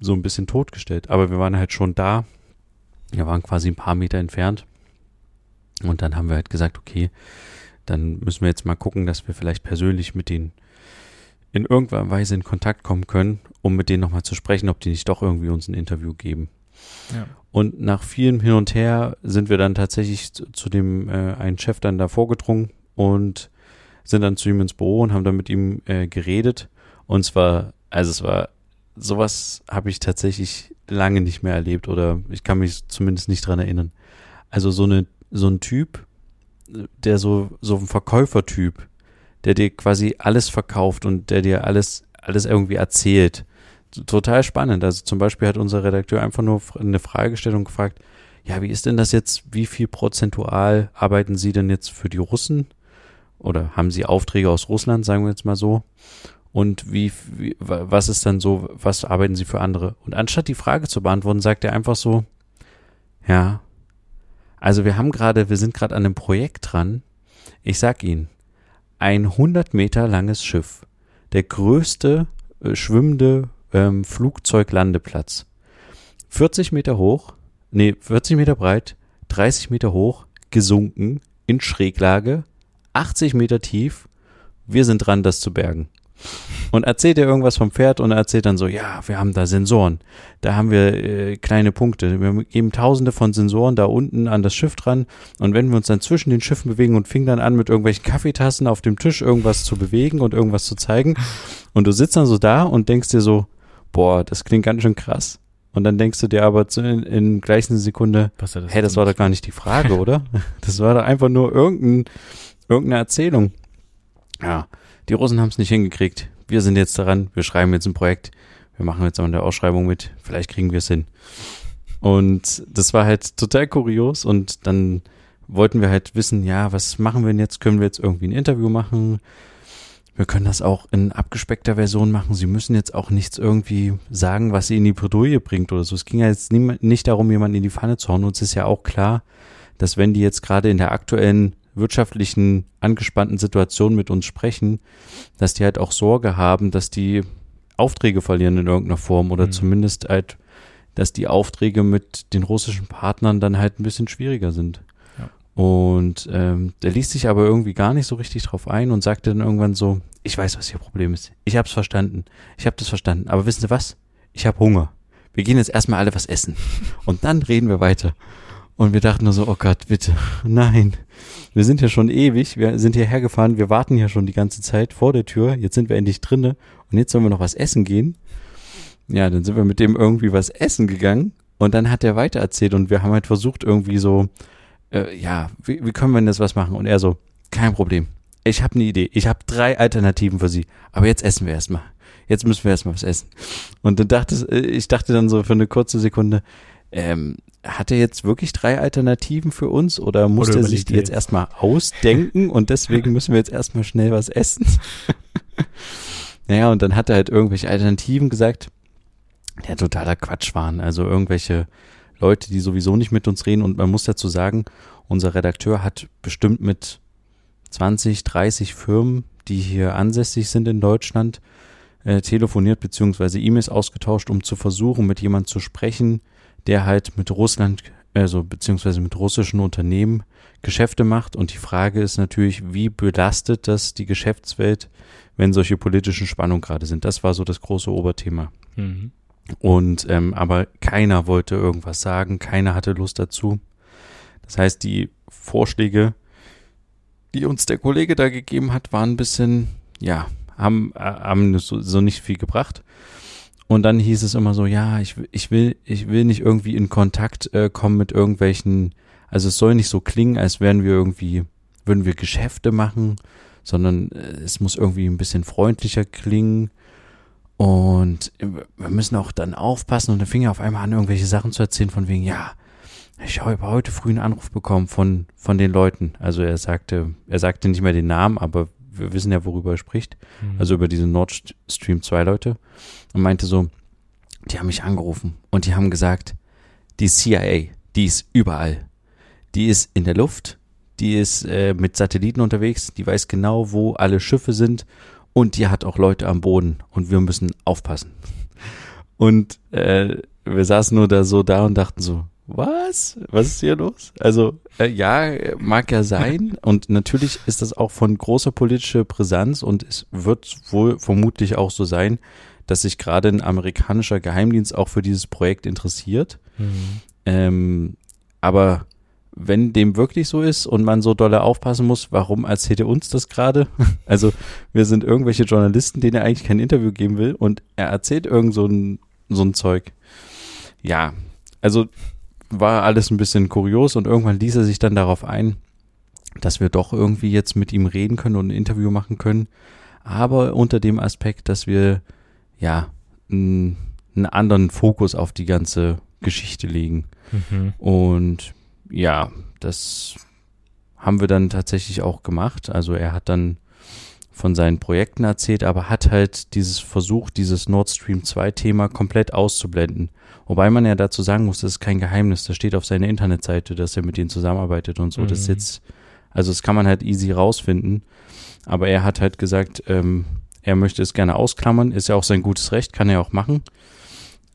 so ein bisschen totgestellt. Aber wir waren halt schon da. Wir waren quasi ein paar Meter entfernt. Und dann haben wir halt gesagt, okay, dann müssen wir jetzt mal gucken, dass wir vielleicht persönlich mit denen in irgendeiner Weise in Kontakt kommen können, um mit denen nochmal zu sprechen, ob die nicht doch irgendwie uns ein Interview geben. Ja. Und nach vielen Hin und Her sind wir dann tatsächlich zu, zu dem äh, einen Chef dann da vorgedrungen und sind dann zu ihm ins Büro und haben dann mit ihm äh, geredet. Und zwar, also es war, sowas habe ich tatsächlich lange nicht mehr erlebt oder ich kann mich zumindest nicht dran erinnern. Also so eine, so ein Typ, der so, so ein Verkäufertyp, der dir quasi alles verkauft und der dir alles, alles irgendwie erzählt. Total spannend. Also zum Beispiel hat unser Redakteur einfach nur eine Fragestellung gefragt, ja, wie ist denn das jetzt, wie viel prozentual arbeiten Sie denn jetzt für die Russen? Oder haben Sie Aufträge aus Russland, sagen wir jetzt mal so? Und wie, wie was ist dann so, was arbeiten Sie für andere? Und anstatt die Frage zu beantworten, sagt er einfach so, ja, also wir haben gerade, wir sind gerade an einem Projekt dran. Ich sag Ihnen, ein 100 Meter langes Schiff, der größte äh, schwimmende ähm, Flugzeuglandeplatz, 40 Meter hoch, nee, 40 Meter breit, 30 Meter hoch, gesunken, in Schräglage, 80 Meter tief. Wir sind dran, das zu bergen und erzählt er irgendwas vom Pferd und er erzählt dann so, ja, wir haben da Sensoren, da haben wir äh, kleine Punkte, wir geben tausende von Sensoren da unten an das Schiff dran und wenn wir uns dann zwischen den Schiffen bewegen und fing dann an mit irgendwelchen Kaffeetassen auf dem Tisch irgendwas zu bewegen und irgendwas zu zeigen und du sitzt dann so da und denkst dir so, boah, das klingt ganz schön krass. Und dann denkst du dir aber in, in gleichen Sekunde, das hey, das war doch gar nicht die Frage, oder? das war doch einfach nur irgendein, irgendeine Erzählung. Ja, die Russen haben es nicht hingekriegt. Wir sind jetzt daran, wir schreiben jetzt ein Projekt, wir machen jetzt an der Ausschreibung mit, vielleicht kriegen wir es hin. Und das war halt total kurios und dann wollten wir halt wissen, ja, was machen wir denn jetzt? Können wir jetzt irgendwie ein Interview machen? Wir können das auch in abgespeckter Version machen. Sie müssen jetzt auch nichts irgendwie sagen, was sie in die Bredouille bringt oder so. Es ging ja jetzt nicht darum, jemanden in die Pfanne zu hauen. Uns ist ja auch klar, dass wenn die jetzt gerade in der aktuellen wirtschaftlichen angespannten Situation mit uns sprechen, dass die halt auch Sorge haben, dass die Aufträge verlieren in irgendeiner Form oder mhm. zumindest halt, dass die Aufträge mit den russischen Partnern dann halt ein bisschen schwieriger sind. Ja. Und ähm, der ließ sich aber irgendwie gar nicht so richtig drauf ein und sagte dann irgendwann so, ich weiß, was ihr Problem ist. Ich hab's verstanden. Ich hab das verstanden. Aber wissen Sie was? Ich hab Hunger. Wir gehen jetzt erstmal alle was essen. Und dann reden wir weiter. Und wir dachten nur so, oh Gott, bitte, nein. Wir sind ja schon ewig, wir sind hierher gefahren, wir warten ja schon die ganze Zeit vor der Tür, jetzt sind wir endlich drinne und jetzt sollen wir noch was essen gehen. Ja, dann sind wir mit dem irgendwie was essen gegangen und dann hat er weiter erzählt und wir haben halt versucht irgendwie so, äh, ja, wie, wie können wir denn das was machen? Und er so, kein Problem. Ich habe eine Idee. Ich habe drei Alternativen für Sie. Aber jetzt essen wir erstmal. Jetzt müssen wir erstmal was essen. Und dann dachte äh, ich dachte dann so für eine kurze Sekunde, ähm, hat er jetzt wirklich drei Alternativen für uns oder muss er sich die jetzt erstmal ausdenken und deswegen müssen wir jetzt erstmal schnell was essen? naja, und dann hat er halt irgendwelche Alternativen gesagt, die ja totaler Quatsch waren. Also irgendwelche Leute, die sowieso nicht mit uns reden und man muss dazu sagen, unser Redakteur hat bestimmt mit 20, 30 Firmen, die hier ansässig sind in Deutschland, äh, telefoniert beziehungsweise E-Mails ausgetauscht, um zu versuchen, mit jemand zu sprechen, der halt mit Russland, also beziehungsweise mit russischen Unternehmen Geschäfte macht. Und die Frage ist natürlich, wie belastet das die Geschäftswelt, wenn solche politischen Spannungen gerade sind. Das war so das große Oberthema. Mhm. Und ähm, aber keiner wollte irgendwas sagen, keiner hatte Lust dazu. Das heißt, die Vorschläge, die uns der Kollege da gegeben hat, waren ein bisschen, ja, haben, äh, haben so, so nicht viel gebracht. Und dann hieß es immer so, ja, ich, ich will, ich will nicht irgendwie in Kontakt äh, kommen mit irgendwelchen, also es soll nicht so klingen, als wären wir irgendwie, würden wir Geschäfte machen, sondern äh, es muss irgendwie ein bisschen freundlicher klingen. Und wir müssen auch dann aufpassen und dann fing er auf einmal an, irgendwelche Sachen zu erzählen, von wegen, ja, ich habe heute früh einen Anruf bekommen von, von den Leuten. Also er sagte, er sagte nicht mehr den Namen, aber wir wissen ja, worüber er spricht. Mhm. Also über diese Nord Stream 2 Leute und meinte so, die haben mich angerufen und die haben gesagt, die CIA, die ist überall. Die ist in der Luft, die ist äh, mit Satelliten unterwegs, die weiß genau, wo alle Schiffe sind und die hat auch Leute am Boden und wir müssen aufpassen. Und äh, wir saßen nur da so da und dachten so, was? Was ist hier los? Also, äh, ja, mag ja sein. Und natürlich ist das auch von großer politischer Brisanz und es wird wohl vermutlich auch so sein, dass sich gerade ein amerikanischer Geheimdienst auch für dieses Projekt interessiert. Mhm. Ähm, aber wenn dem wirklich so ist und man so dolle aufpassen muss, warum erzählt er uns das gerade? Also wir sind irgendwelche Journalisten, denen er eigentlich kein Interview geben will und er erzählt irgend so ein, so ein Zeug. Ja, also war alles ein bisschen kurios und irgendwann ließ er sich dann darauf ein, dass wir doch irgendwie jetzt mit ihm reden können und ein Interview machen können, aber unter dem Aspekt, dass wir ja einen anderen Fokus auf die ganze Geschichte legen. Mhm. Und ja, das haben wir dann tatsächlich auch gemacht. Also er hat dann von seinen Projekten erzählt, aber hat halt dieses Versuch, dieses Nord Stream 2 Thema komplett auszublenden. Wobei man ja dazu sagen muss, das ist kein Geheimnis, das steht auf seiner Internetseite, dass er mit denen zusammenarbeitet und so. Mhm. Das jetzt, also das kann man halt easy rausfinden. Aber er hat halt gesagt, ähm, er möchte es gerne ausklammern, ist ja auch sein gutes Recht, kann er auch machen.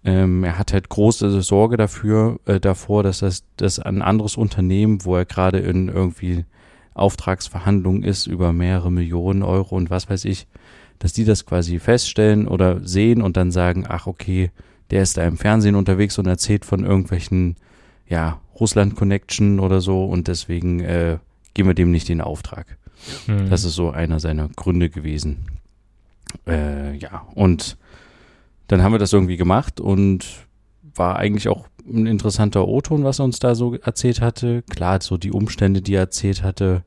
Ähm, er hat halt große Sorge dafür, äh, davor, dass das, dass ein anderes Unternehmen, wo er gerade in irgendwie Auftragsverhandlungen ist über mehrere Millionen Euro und was weiß ich, dass die das quasi feststellen oder sehen und dann sagen, ach okay, der ist da im Fernsehen unterwegs und erzählt von irgendwelchen, ja, Russland-Connection oder so und deswegen äh, geben wir dem nicht den Auftrag. Hm. Das ist so einer seiner Gründe gewesen. Äh, ja, und dann haben wir das irgendwie gemacht und war eigentlich auch ein interessanter O-Ton, was er uns da so erzählt hatte. Klar, so die Umstände, die er erzählt hatte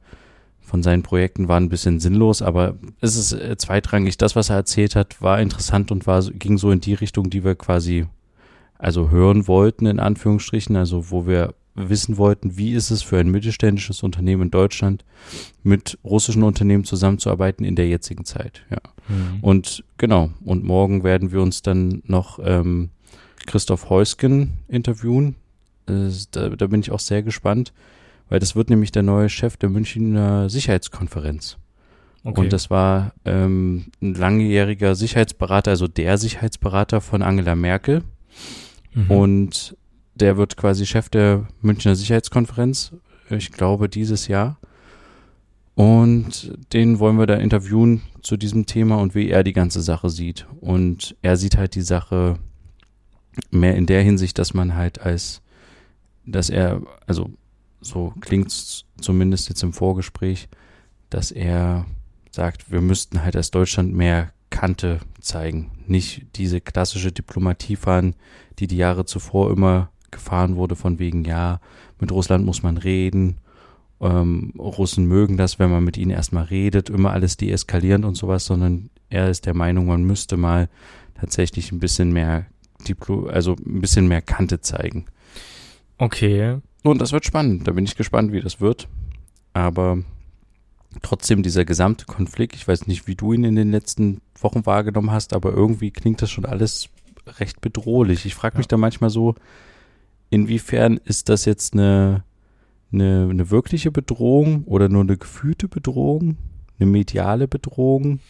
von seinen Projekten waren ein bisschen sinnlos, aber es ist äh, zweitrangig. Das, was er erzählt hat, war interessant und war, ging so in die Richtung, die wir quasi also hören wollten, in Anführungsstrichen, also wo wir wissen wollten, wie ist es für ein mittelständisches Unternehmen in Deutschland mit russischen Unternehmen zusammenzuarbeiten in der jetzigen Zeit. Ja. Mhm. Und genau, und morgen werden wir uns dann noch ähm, Christoph Heusgen interviewen. Äh, da, da bin ich auch sehr gespannt, weil das wird nämlich der neue Chef der Münchner Sicherheitskonferenz. Okay. Und das war ähm, ein langjähriger Sicherheitsberater, also der Sicherheitsberater von Angela Merkel. Mhm. Und der wird quasi Chef der Münchner Sicherheitskonferenz, ich glaube dieses Jahr. Und den wollen wir da interviewen zu diesem Thema und wie er die ganze Sache sieht. Und er sieht halt die Sache mehr in der Hinsicht, dass man halt als, dass er, also so klingt es zumindest jetzt im Vorgespräch, dass er sagt, wir müssten halt als Deutschland mehr Kante zeigen. Nicht diese klassische Diplomatie fahren, die die Jahre zuvor immer gefahren wurde, von wegen, ja, mit Russland muss man reden. Ähm, Russen mögen das, wenn man mit ihnen erstmal redet, immer alles deeskalierend und sowas, sondern er ist der Meinung, man müsste mal tatsächlich ein bisschen mehr Diplo, also ein bisschen mehr Kante zeigen. Okay. Und das wird spannend. Da bin ich gespannt, wie das wird. Aber trotzdem dieser gesamte Konflikt, ich weiß nicht, wie du ihn in den letzten Wochen wahrgenommen hast, aber irgendwie klingt das schon alles recht bedrohlich. Ich frage mich ja. da manchmal so, inwiefern ist das jetzt eine, eine, eine wirkliche Bedrohung oder nur eine gefühlte Bedrohung, eine mediale Bedrohung?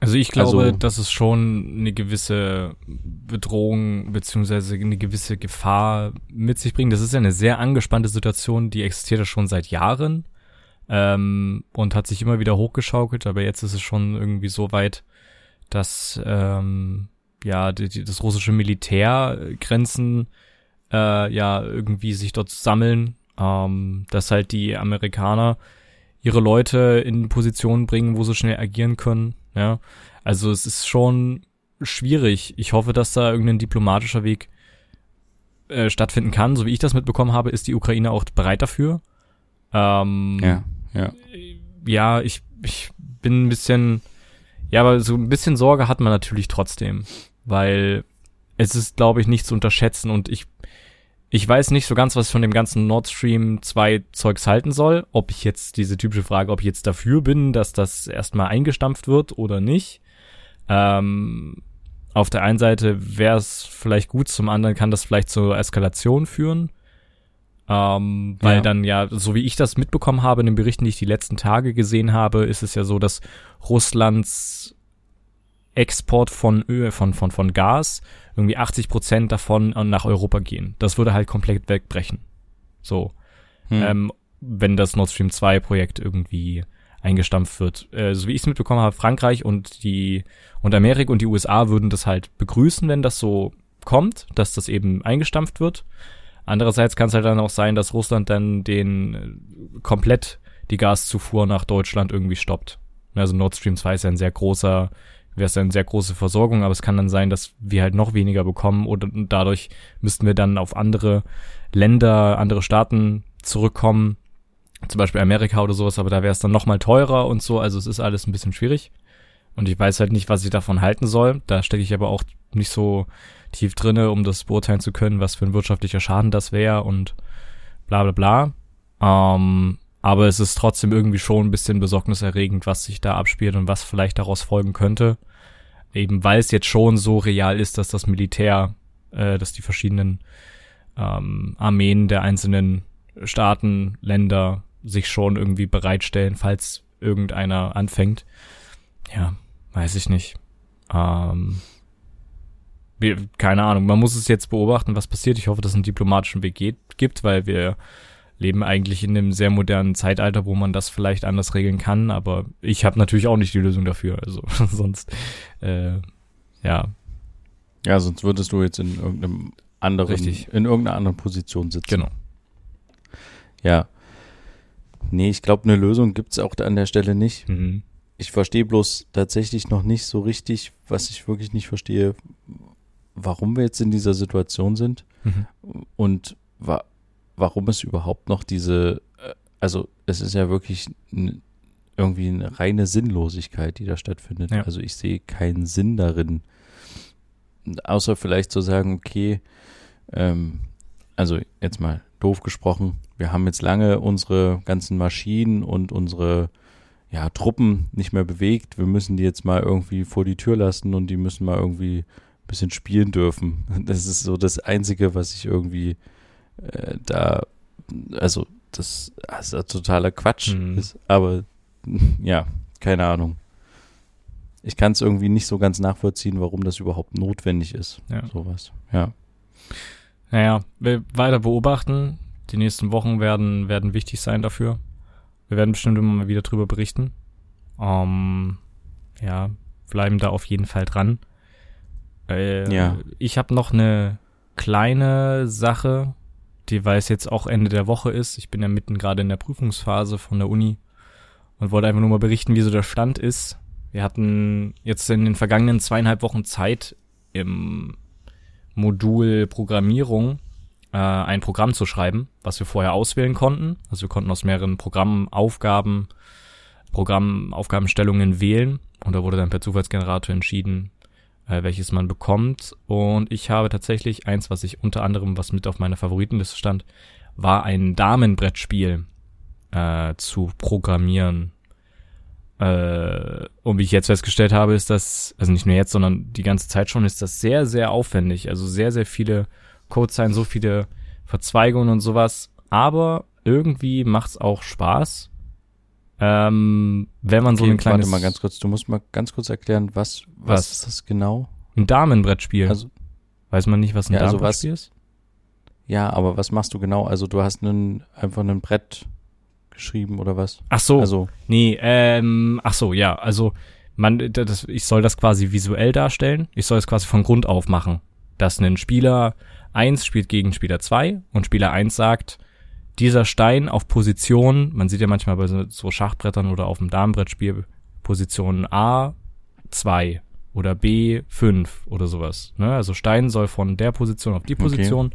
Also ich glaube, also, dass es schon eine gewisse Bedrohung beziehungsweise eine gewisse Gefahr mit sich bringt. Das ist ja eine sehr angespannte Situation, die existiert ja schon seit Jahren ähm, und hat sich immer wieder hochgeschaukelt, aber jetzt ist es schon irgendwie so weit, dass ähm, ja die, die, das russische Militär Grenzen äh, ja irgendwie sich dort sammeln, ähm, dass halt die Amerikaner ihre Leute in Positionen bringen, wo sie schnell agieren können. Ja, also es ist schon schwierig. Ich hoffe, dass da irgendein diplomatischer Weg äh, stattfinden kann. So wie ich das mitbekommen habe, ist die Ukraine auch bereit dafür. Ähm, ja, ja. Ja, ich, ich bin ein bisschen, ja, aber so ein bisschen Sorge hat man natürlich trotzdem, weil es ist, glaube ich, nicht zu unterschätzen und ich ich weiß nicht so ganz, was ich von dem ganzen Nord Stream 2 Zeugs halten soll. Ob ich jetzt diese typische Frage, ob ich jetzt dafür bin, dass das erstmal eingestampft wird oder nicht. Ähm, auf der einen Seite wäre es vielleicht gut, zum anderen kann das vielleicht zur Eskalation führen. Ähm, weil ja. dann ja, so wie ich das mitbekommen habe in den Berichten, die ich die letzten Tage gesehen habe, ist es ja so, dass Russlands Export von Öl, von, von, von Gas, irgendwie 80 Prozent davon nach Europa gehen. Das würde halt komplett wegbrechen. So. Hm. Ähm, wenn das Nord Stream 2 Projekt irgendwie eingestampft wird. Äh, so wie ich es mitbekommen habe, Frankreich und die und Amerika und die USA würden das halt begrüßen, wenn das so kommt, dass das eben eingestampft wird. Andererseits kann es halt dann auch sein, dass Russland dann den äh, komplett die Gaszufuhr nach Deutschland irgendwie stoppt. Also Nord Stream 2 ist ja ein sehr großer, wäre es eine sehr große Versorgung, aber es kann dann sein, dass wir halt noch weniger bekommen oder dadurch müssten wir dann auf andere Länder, andere Staaten zurückkommen, zum Beispiel Amerika oder sowas, aber da wäre es dann nochmal teurer und so, also es ist alles ein bisschen schwierig. Und ich weiß halt nicht, was ich davon halten soll. Da stecke ich aber auch nicht so tief drinne, um das beurteilen zu können, was für ein wirtschaftlicher Schaden das wäre und bla bla bla. Ähm, aber es ist trotzdem irgendwie schon ein bisschen besorgniserregend, was sich da abspielt und was vielleicht daraus folgen könnte. Eben weil es jetzt schon so real ist, dass das Militär, äh, dass die verschiedenen ähm, Armeen der einzelnen Staaten, Länder sich schon irgendwie bereitstellen, falls irgendeiner anfängt. Ja, weiß ich nicht. Ähm, keine Ahnung, man muss es jetzt beobachten, was passiert. Ich hoffe, dass es einen diplomatischen Weg geht, gibt, weil wir leben eigentlich in einem sehr modernen Zeitalter, wo man das vielleicht anders regeln kann, aber ich habe natürlich auch nicht die Lösung dafür. Also sonst, äh, ja. Ja, sonst würdest du jetzt in irgendeinem anderen, Richtig. in irgendeiner anderen Position sitzen. Genau. Ja. Nee, ich glaube, eine Lösung gibt's auch an der Stelle nicht. Mhm. Ich verstehe bloß tatsächlich noch nicht so richtig, was ich wirklich nicht verstehe, warum wir jetzt in dieser Situation sind Mhm. und wa warum es überhaupt noch diese, äh, also es ist ja wirklich irgendwie eine reine Sinnlosigkeit, die da stattfindet. Ja. Also ich sehe keinen Sinn darin, außer vielleicht zu sagen, okay, ähm, also jetzt mal doof gesprochen, wir haben jetzt lange unsere ganzen Maschinen und unsere ja, Truppen nicht mehr bewegt. Wir müssen die jetzt mal irgendwie vor die Tür lassen und die müssen mal irgendwie ein bisschen spielen dürfen. Das ist so das Einzige, was ich irgendwie äh, da, also das, das ist totaler Quatsch Mhm. ist. Aber ja, keine Ahnung. Ich kann es irgendwie nicht so ganz nachvollziehen, warum das überhaupt notwendig ist. Ja. Sowas. Ja. Naja, wir weiter beobachten. Die nächsten Wochen werden, werden wichtig sein dafür. Wir werden bestimmt immer mal wieder drüber berichten. Ähm, ja, bleiben da auf jeden Fall dran. Äh, Ja. Ich habe noch eine kleine Sache, die weil es jetzt auch Ende der Woche ist. Ich bin ja mitten gerade in der Prüfungsphase von der Uni und wollte einfach nur mal berichten, wie so der Stand ist. Wir hatten jetzt in den vergangenen zweieinhalb Wochen Zeit im Modul Programmierung äh, ein Programm zu schreiben, was wir vorher auswählen konnten. Also wir konnten aus mehreren Programmen Aufgaben, Programmaufgabenstellungen wählen und da wurde dann per Zufallsgenerator entschieden, äh, welches man bekommt. Und ich habe tatsächlich eins, was ich unter anderem, was mit auf meiner Favoritenliste stand, war ein Damenbrettspiel äh, zu programmieren. Äh, und wie ich jetzt festgestellt habe, ist das, also nicht nur jetzt, sondern die ganze Zeit schon, ist das sehr, sehr aufwendig. Also sehr, sehr viele Codezeilen, so viele Verzweigungen und sowas. Aber irgendwie macht's auch Spaß. Ähm, wenn man so Okay, ein kleines warte mal ganz kurz, du musst mal ganz kurz erklären, was, was, Was? ist das genau? ein Damenbrettspiel. Also, Weiß man nicht, was ein Ja, also Damenbrettspiel ist? ja, aber was machst du genau? Also du hast einen, einfach ein Brett geschrieben oder was? Ach so, Also, nee, ähm, ach so, ja, also man, das, ich soll das quasi visuell darstellen. Ich soll es quasi von Grund auf machen. Dass ein Spieler 1 spielt gegen Spieler 2 und Spieler 1 sagt, dieser Stein auf Position, man sieht ja manchmal bei so, Schachbrettern oder auf dem Damenbrettspiel Position A 2 oder B 5 oder sowas. Ne? Also Stein soll von der Position auf die Okay. Position.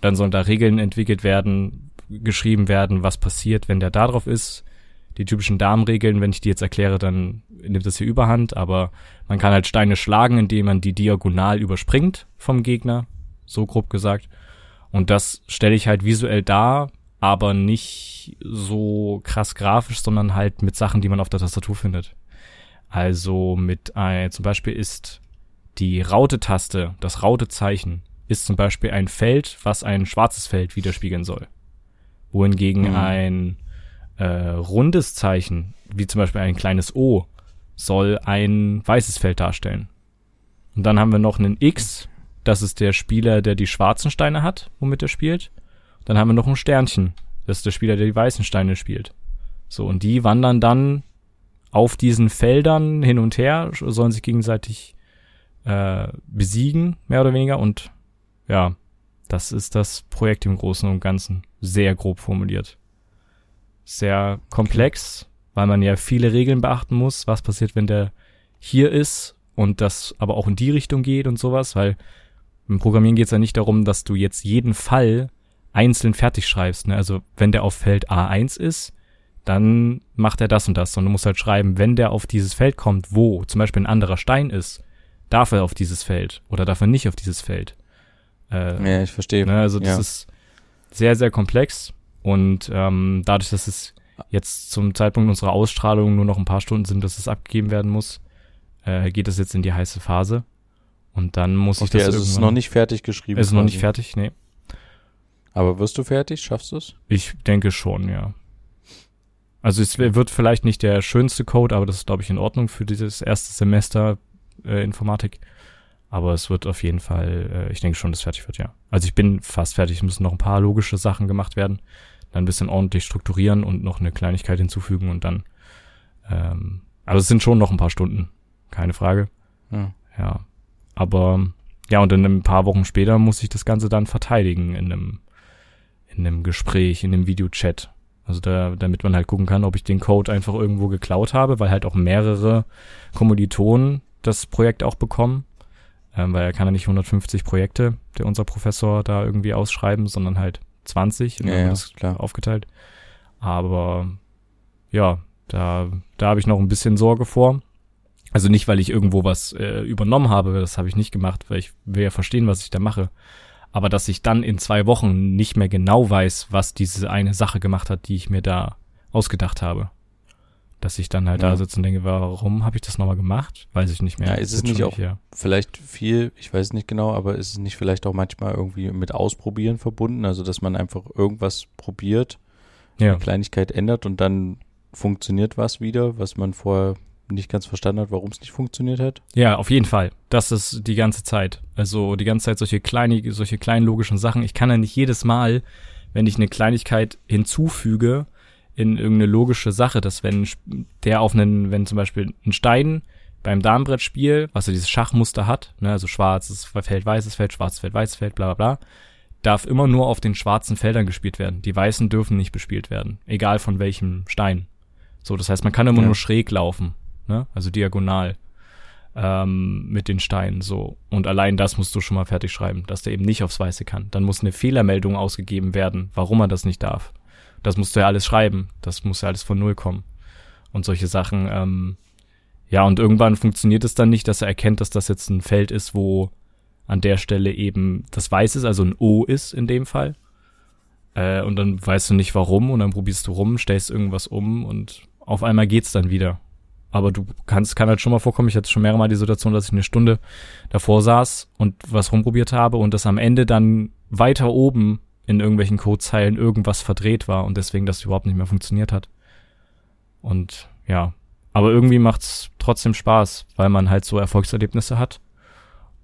Dann sollen da Regeln entwickelt werden, geschrieben werden, was passiert, wenn der da drauf ist. Die typischen Damenregeln, wenn ich die jetzt erkläre, dann nimmt das hier überhand, aber man kann halt Steine schlagen, indem man die diagonal überspringt vom Gegner, so grob gesagt. Und das stelle ich halt visuell dar, aber nicht so krass grafisch, sondern halt mit Sachen, die man auf der Tastatur findet. Also mit ein, zum Beispiel ist die Raute-Taste, das Raute-Zeichen, ist zum Beispiel ein Feld, was ein schwarzes Feld widerspiegeln soll. Wohingegen Mhm. ein äh, rundes Zeichen, wie zum Beispiel ein kleines O, soll ein weißes Feld darstellen. Und dann haben wir noch einen X, das ist der Spieler, der die schwarzen Steine hat, womit er spielt. Dann haben wir noch ein Sternchen, das ist der Spieler, der die weißen Steine spielt. So, und die wandern dann auf diesen Feldern hin und her, sollen sich gegenseitig äh, besiegen, mehr oder weniger. Und ja, das ist das Projekt im Großen und Ganzen. Sehr grob formuliert. Sehr komplex, weil man ja viele Regeln beachten muss. Was passiert, wenn der hier ist und das aber auch in die Richtung geht und sowas, weil im Programmieren geht es ja nicht darum, dass du jetzt jeden Fall einzeln fertig schreibst. Ne? Also wenn der auf Feld A1 ist, dann macht er das und das. Und du musst halt schreiben, wenn der auf dieses Feld kommt, wo zum Beispiel ein anderer Stein ist, darf er auf dieses Feld oder darf er nicht auf dieses Feld. Äh, ja, ich verstehe. Ne? Also das ja. ist sehr, sehr komplex. Und ähm, dadurch, dass es jetzt zum Zeitpunkt unserer Ausstrahlung nur noch ein paar Stunden sind, dass es abgegeben werden muss, äh, geht es jetzt in die heiße Phase. Und dann muss okay, ich das also es ist noch nicht fertig geschrieben. Es ist noch nicht fertig, nee. Aber wirst du fertig? Schaffst du es? Ich denke schon, ja. Also es wird vielleicht nicht der schönste Code, aber das ist, glaube ich, in Ordnung für dieses erste Semester äh, Informatik. Aber es wird auf jeden Fall, äh, ich denke schon, dass es fertig wird, ja. Also ich bin fast fertig, es müssen noch ein paar logische Sachen gemacht werden. Dann ein bisschen ordentlich strukturieren und noch eine Kleinigkeit hinzufügen und dann, ähm, aber es sind schon noch ein paar Stunden, keine Frage. Ja. Ja. Aber ja, und dann ein paar Wochen später muss ich das Ganze dann verteidigen in einem, in einem Gespräch, in einem Videochat. Also da, damit man halt gucken kann, ob ich den Code einfach irgendwo geklaut habe, weil halt auch mehrere Kommilitonen das Projekt auch bekommen. Ähm, weil er kann ja nicht 150 Projekte, der unser Professor da irgendwie ausschreiben, sondern halt 20. Und Ja, ja, klar. aufgeteilt. Aber ja, da, da habe ich noch ein bisschen Sorge vor. Also nicht, weil ich irgendwo was äh, übernommen habe, das habe ich nicht gemacht, weil ich will ja verstehen, was ich da mache. Aber dass ich dann in zwei Wochen nicht mehr genau weiß, was diese eine Sache gemacht hat, die ich mir da ausgedacht habe. Dass ich dann halt Ja. da sitze und denke, warum habe ich das nochmal gemacht? Weiß ich nicht mehr. Ja, ist es nicht auch- her. Vielleicht viel, ich weiß nicht genau, aber ist es nicht vielleicht auch manchmal irgendwie mit Ausprobieren verbunden? Also, dass man einfach irgendwas probiert, Ja. eine Kleinigkeit ändert und dann funktioniert was wieder, was man vorher nicht ganz verstanden hat, warum es nicht funktioniert hat? Ja, auf jeden Fall. Das ist die ganze Zeit. Also die ganze Zeit solche kleine, solche kleinen logischen Sachen. Ich kann ja nicht jedes Mal, wenn ich eine Kleinigkeit hinzufüge in irgendeine logische Sache, dass wenn der auf einen, wenn zum Beispiel ein Stein beim Darmbrettspiel, was ja dieses Schachmuster hat, ne, also schwarzes Feld, weißes Feld, schwarzes Feld, weißes Feld, bla bla bla, darf immer nur auf den schwarzen Feldern gespielt werden. Die weißen dürfen nicht bespielt werden, egal von welchem Stein. So, das heißt, man kann immer Ja. nur schräg laufen, ne, also diagonal ähm, mit den Steinen so. Und allein das musst du schon mal fertig schreiben, dass der eben nicht aufs Weiße kann. Dann muss eine Fehlermeldung ausgegeben werden, warum er das nicht darf. Das musst du ja alles schreiben. Das muss ja alles von Null kommen. Und solche Sachen, ähm, ja, und irgendwann funktioniert es dann nicht, dass er erkennt, dass das jetzt ein Feld ist, wo an der Stelle eben das Weiß ist, also ein O ist in dem Fall. Äh, und dann weißt du nicht warum und dann probierst du rum, stellst irgendwas um und auf einmal geht's dann wieder. Aber du kannst, kann halt schon mal vorkommen, ich hatte schon mehrere Mal die Situation, dass ich eine Stunde davor saß und was rumprobiert habe und das am Ende dann weiter oben in irgendwelchen Codezeilen irgendwas verdreht war und deswegen das überhaupt nicht mehr funktioniert hat. Und ja, aber irgendwie macht's trotzdem Spaß, weil man halt so Erfolgserlebnisse hat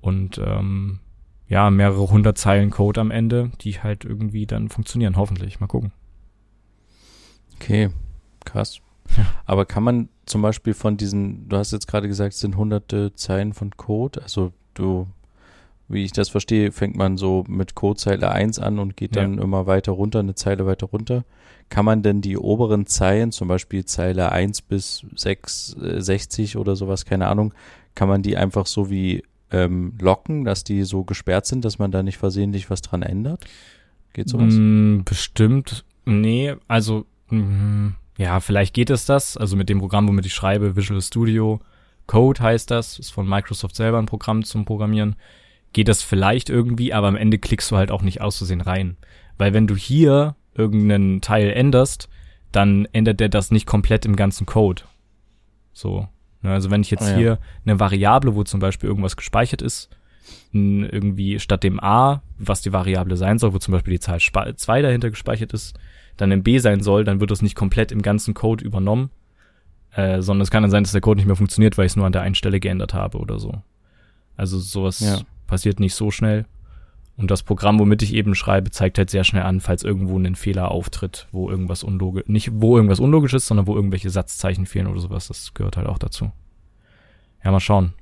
und ähm, ja, mehrere hundert Zeilen Code am Ende, die halt irgendwie dann funktionieren, hoffentlich. Mal gucken. Okay, krass. Ja. Aber kann man zum Beispiel von diesen, du hast jetzt gerade gesagt, es sind hunderte Zeilen von Code, also du, wie ich das verstehe, fängt man so mit Codezeile 1 an und geht dann immer weiter runter, eine Zeile weiter runter. Kann man denn die oberen Zeilen, zum Beispiel Zeile 1 bis 6, äh, 60 oder sowas, keine Ahnung, kann man die einfach so wie ähm, locken, dass die so gesperrt sind, dass man da nicht versehentlich was dran ändert? Geht sowas? Mm, bestimmt. Nee, also mm, ja, vielleicht geht es das. Also mit dem Programm, womit ich schreibe, Visual Studio Code heißt das, ist von Microsoft selber ein Programm zum Programmieren. Geht das vielleicht irgendwie, aber am Ende klickst du halt auch nicht auszusehen rein. Weil wenn du hier irgendeinen Teil änderst, dann ändert der das nicht komplett im ganzen Code. So. Ne, Also wenn ich jetzt Ah, ja. hier eine Variable, wo zum Beispiel irgendwas gespeichert ist, irgendwie statt dem A, was die Variable sein soll, wo zum Beispiel die Zahl 2 dahinter gespeichert ist, dann im B sein soll, dann wird das nicht komplett im ganzen Code übernommen, äh, sondern es kann dann sein, dass der Code nicht mehr funktioniert, weil ich es nur an der einen Stelle geändert habe oder so. Also sowas ja. passiert nicht so schnell. Und das Programm, womit ich eben schreibe, zeigt halt sehr schnell an, falls irgendwo ein Fehler auftritt, wo irgendwas unlogisch, nicht wo irgendwas unlogisch ist, sondern wo irgendwelche Satzzeichen fehlen oder sowas. Das gehört halt auch dazu. Ja, mal schauen.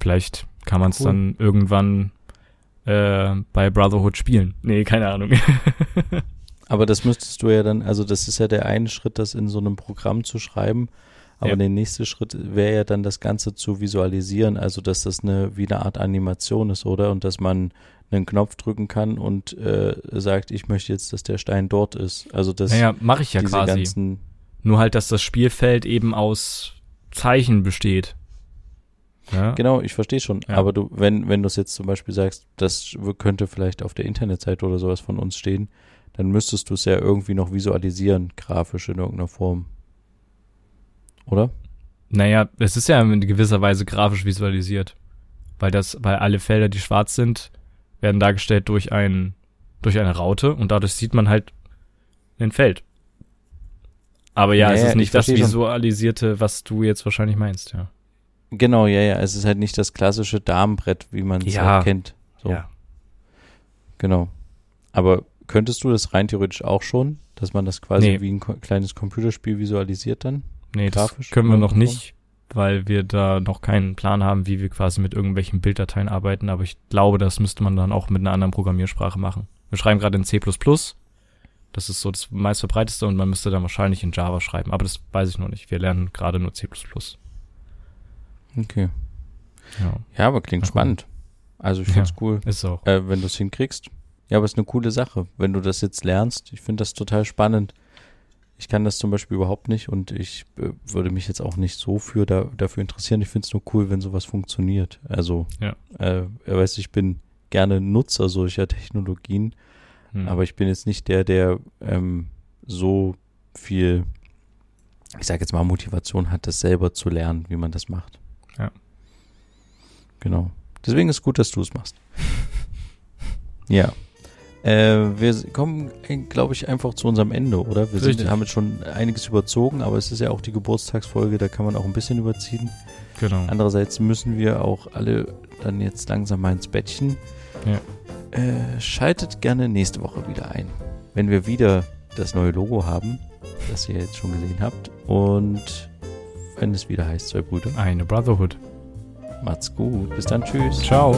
Vielleicht kann man es cool. dann irgendwann äh, bei Brotherhood spielen. Nee, keine Ahnung. Aber das müsstest du ja dann, also das ist ja der eine Schritt, das in so einem Programm zu schreiben. Aber ja. der nächste Schritt wäre ja dann das Ganze zu visualisieren, also dass das eine wie eine Art Animation ist, oder? Und dass man einen Knopf drücken kann und äh, sagt, ich möchte jetzt, dass der Stein dort ist. Also das. Naja, mache ich ja quasi. Nur halt, dass das Spielfeld eben aus Zeichen besteht. Ja. Genau, ich verstehe schon. Ja. Aber du, wenn, wenn du es jetzt zum Beispiel sagst, das könnte vielleicht auf der Internetseite oder sowas von uns stehen, dann müsstest du es ja irgendwie noch visualisieren, grafisch in irgendeiner Form. Oder? Naja, es ist ja in gewisser Weise grafisch visualisiert. Weil das, weil alle Felder, die schwarz sind, werden dargestellt durch ein, durch eine Raute und dadurch sieht man halt ein Feld. Aber ja, naja, es ist nicht das Visualisierte, was du jetzt wahrscheinlich meinst, ja. Genau, ja, ja. Es ist halt nicht das klassische Darmbrett, wie man es ja. halt kennt. So. Ja. Genau. Aber könntest du das rein theoretisch auch schon, dass man das quasi nee. wie ein kleines Computerspiel visualisiert dann? Nee, Grafisch das können wir noch nicht, weil wir da noch keinen Plan haben, wie wir quasi mit irgendwelchen Bilddateien arbeiten. Aber ich glaube, das müsste man dann auch mit einer anderen Programmiersprache machen. Wir schreiben gerade in C++. Das ist so das meistverbreiteste und man müsste dann wahrscheinlich in Java schreiben. Aber das weiß ich noch nicht. Wir lernen gerade nur C++. Okay. Ja, ja aber klingt spannend. Also ich finde es ja, cool. Ist auch. Äh, wenn du es hinkriegst. Ja, aber es ist eine coole Sache, wenn du das jetzt lernst. Ich finde das total spannend. Ich kann das zum Beispiel überhaupt nicht und ich äh, würde mich jetzt auch nicht so für da, dafür interessieren. Ich finde es nur cool, wenn sowas funktioniert. Also, ja. äh, er weiß, ich bin gerne Nutzer solcher Technologien, hm. aber ich bin jetzt nicht der, der ähm, so viel, ich sage jetzt mal, Motivation hat, das selber zu lernen, wie man das macht. Ja. Genau. Deswegen ist es gut, dass du es machst. ja. Äh, wir kommen, glaube ich, einfach zu unserem Ende, oder? Wir sind, haben jetzt schon einiges überzogen, aber es ist ja auch die Geburtstagsfolge, da kann man auch ein bisschen überziehen. Genau. Andererseits müssen wir auch alle dann jetzt langsam mal ins Bettchen. Ja. Äh, schaltet gerne nächste Woche wieder ein, wenn wir wieder das neue Logo haben, das ihr jetzt schon gesehen habt. Und wenn es wieder heißt, zwei Brüder. Eine Brotherhood. Macht's gut. Bis dann. Tschüss. Ciao.